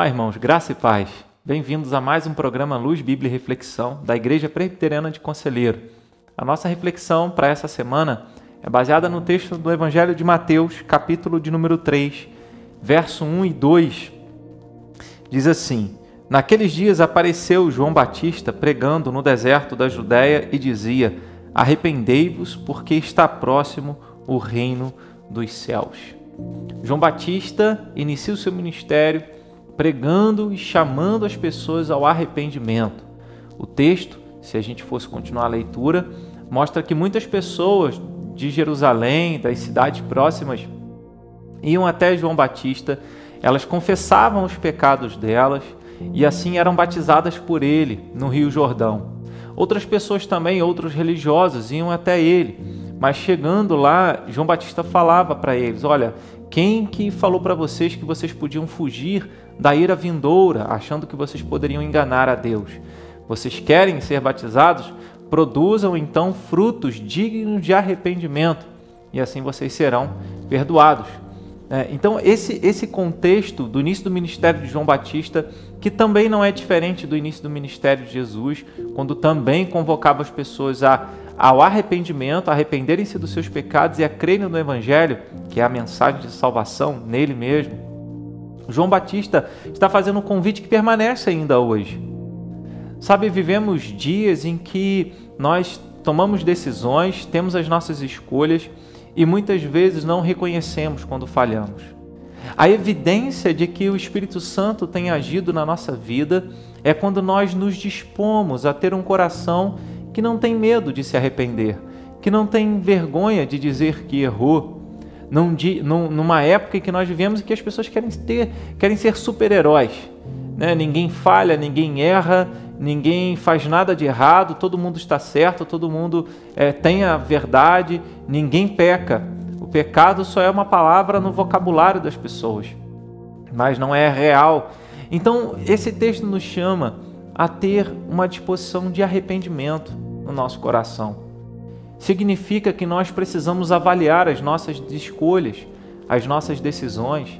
Olá, irmãos, graça e paz. Bem-vindos a mais um programa Luz, Bíblia e Reflexão da Igreja Presbiteriana de Conselheiro. A nossa reflexão para essa semana é baseada no texto do Evangelho de Mateus, capítulo de número 3, verso 1 e 2. Diz assim: Naqueles dias apareceu João Batista pregando no deserto da Judéia e dizia: Arrependei-vos, porque está próximo o reino dos céus. João Batista inicia o seu ministério pregando e chamando as pessoas ao arrependimento. O texto, se a gente fosse continuar a leitura, mostra que muitas pessoas de Jerusalém, das cidades próximas, iam até João Batista, elas confessavam os pecados delas e assim eram batizadas por ele no Rio Jordão. Outras pessoas também, outros religiosos, iam até ele, mas chegando lá, João Batista falava para eles: Olha, quem que falou para vocês que vocês podiam fugir da ira vindoura, achando que vocês poderiam enganar a Deus? Vocês querem ser batizados? Produzam então frutos dignos de arrependimento, e assim vocês serão perdoados. É, então, esse, esse contexto do início do ministério de João Batista, que também não é diferente do início do ministério de Jesus, quando também convocava as pessoas a ao arrependimento, a arrependerem-se dos seus pecados e a crerem no Evangelho, que é a mensagem de salvação nele mesmo. João Batista está fazendo um convite que permanece ainda hoje. Sabe, vivemos dias em que nós tomamos decisões, temos as nossas escolhas e muitas vezes não reconhecemos quando falhamos. A evidência de que o Espírito Santo tem agido na nossa vida é quando nós nos dispomos a ter um coração que não tem medo de se arrepender, que não tem vergonha de dizer que errou. Num, numa época em que nós vivemos e que as pessoas querem ter, querem ser super-heróis. Né? Ninguém falha, ninguém erra, ninguém faz nada de errado, todo mundo está certo, todo mundo é, tem a verdade, ninguém peca. O pecado só é uma palavra no vocabulário das pessoas, mas não é real. Então, esse texto nos chama a ter uma disposição de arrependimento no nosso coração. Significa que nós precisamos avaliar as nossas escolhas, as nossas decisões.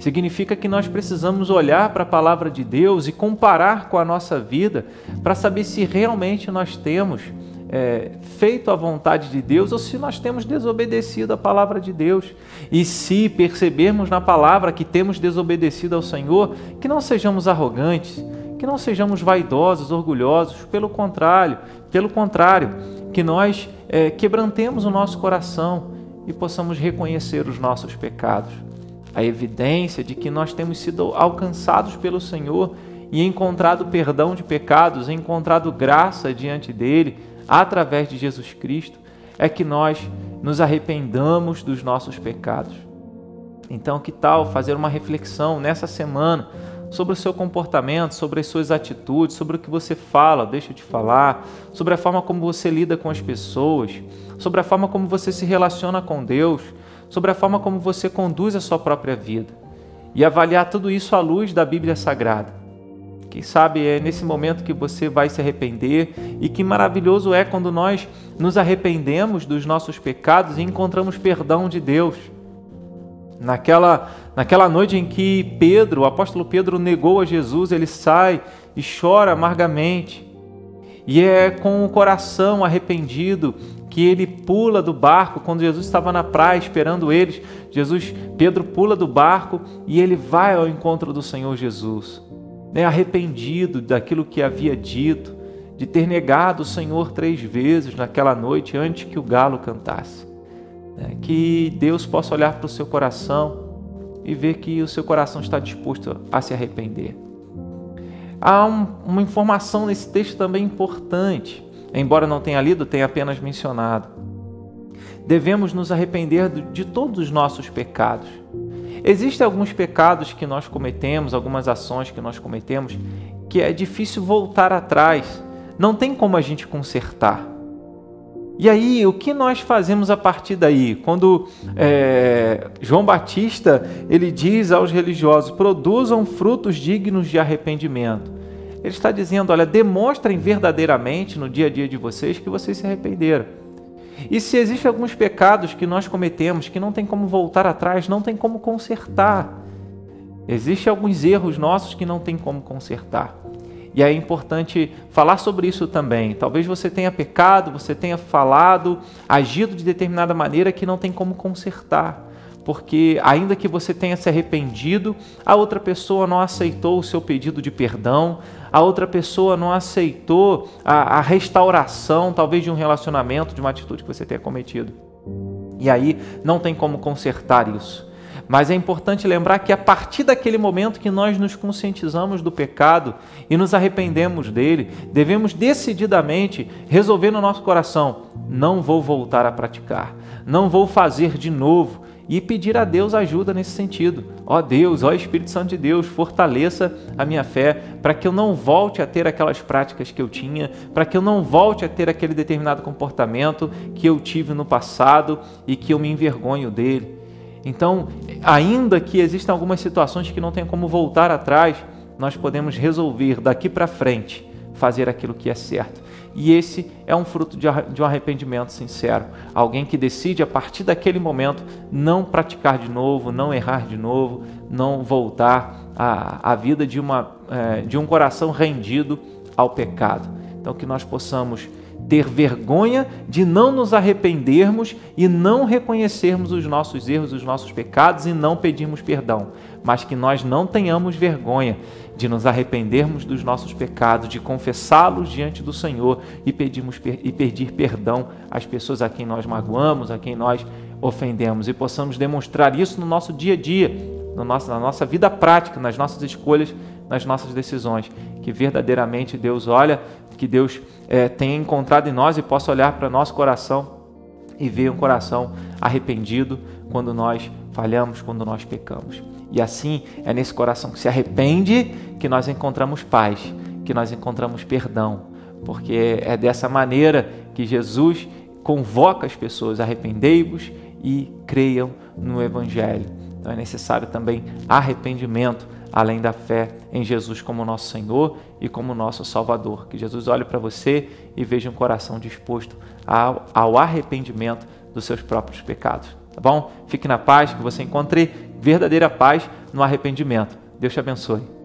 Significa que nós precisamos olhar para a palavra de Deus e comparar com a nossa vida para saber se realmente nós temos é, feito a vontade de Deus ou se nós temos desobedecido a palavra de Deus. E se percebermos na palavra que temos desobedecido ao Senhor, que não sejamos arrogantes, que não sejamos vaidosos, orgulhosos, pelo contrário, pelo contrário, que nós é, quebrantemos o nosso coração e possamos reconhecer os nossos pecados. A evidência de que nós temos sido alcançados pelo Senhor e encontrado perdão de pecados, encontrado graça diante dele através de Jesus Cristo, é que nós nos arrependamos dos nossos pecados. Então, que tal fazer uma reflexão nessa semana sobre o seu comportamento, sobre as suas atitudes, sobre o que você fala, deixa de falar, sobre a forma como você lida com as pessoas, sobre a forma como você se relaciona com Deus, sobre a forma como você conduz a sua própria vida. E avaliar tudo isso à luz da Bíblia Sagrada. Quem sabe é nesse momento que você vai se arrepender e que maravilhoso é quando nós nos arrependemos dos nossos pecados e encontramos perdão de Deus. Naquela, naquela noite em que Pedro, o apóstolo Pedro, negou a Jesus, ele sai e chora amargamente. E é com o coração arrependido que ele pula do barco quando Jesus estava na praia esperando eles. Jesus, Pedro pula do barco e ele vai ao encontro do Senhor Jesus, né, arrependido daquilo que havia dito, de ter negado o Senhor três vezes naquela noite antes que o galo cantasse. Né? Que Deus possa olhar para o seu coração e ver que o seu coração está disposto a se arrepender. Há um, uma informação nesse texto também importante, embora não tenha lido, tenha apenas mencionado. Devemos nos arrepender de todos os nossos pecados. Existem alguns pecados que nós cometemos, algumas ações que nós cometemos, que é difícil voltar atrás. Não tem como a gente consertar. E aí, o que nós fazemos a partir daí? Quando é, João Batista ele diz aos religiosos: produzam frutos dignos de arrependimento. Ele está dizendo: olha, demonstrem verdadeiramente no dia a dia de vocês que vocês se arrependeram. E se existem alguns pecados que nós cometemos que não tem como voltar atrás, não tem como consertar, Existem alguns erros nossos que não tem como consertar. E é importante falar sobre isso também. Talvez você tenha pecado, você tenha falado, agido de determinada maneira que não tem como consertar. Porque, ainda que você tenha se arrependido, a outra pessoa não aceitou o seu pedido de perdão, a outra pessoa não aceitou a, a restauração, talvez, de um relacionamento, de uma atitude que você tenha cometido. E aí não tem como consertar isso. Mas é importante lembrar que a partir daquele momento que nós nos conscientizamos do pecado e nos arrependemos dele, devemos decididamente resolver no nosso coração: não vou voltar a praticar, não vou fazer de novo e pedir a Deus ajuda nesse sentido. Ó Deus, ó Espírito Santo de Deus, fortaleça a minha fé para que eu não volte a ter aquelas práticas que eu tinha, para que eu não volte a ter aquele determinado comportamento que eu tive no passado e que eu me envergonho dele. Então, ainda que existam algumas situações que não tem como voltar atrás, nós podemos resolver daqui para frente fazer aquilo que é certo. E esse é um fruto de um arrependimento sincero. Alguém que decide, a partir daquele momento, não praticar de novo, não errar de novo, não voltar à, à vida de, uma, é, de um coração rendido ao pecado. Então, que nós possamos ter vergonha de não nos arrependermos e não reconhecermos os nossos erros, os nossos pecados e não pedirmos perdão, mas que nós não tenhamos vergonha de nos arrependermos dos nossos pecados, de confessá-los diante do Senhor e, pedirmos, e pedir perdão às pessoas a quem nós magoamos, a quem nós ofendemos. E possamos demonstrar isso no nosso dia a dia, no nosso, na nossa vida prática, nas nossas escolhas, nas nossas decisões, que verdadeiramente Deus olha que Deus é, tenha encontrado em nós e possa olhar para nosso coração e ver um coração arrependido quando nós falhamos, quando nós pecamos. E assim é nesse coração que se arrepende que nós encontramos paz, que nós encontramos perdão, porque é dessa maneira que Jesus convoca as pessoas: arrependei-vos e creiam no Evangelho. Então é necessário também arrependimento além da fé em Jesus como nosso Senhor e como nosso Salvador. Que Jesus olhe para você e veja um coração disposto ao, ao arrependimento dos seus próprios pecados. Tá bom? Fique na paz, que você encontre verdadeira paz no arrependimento. Deus te abençoe.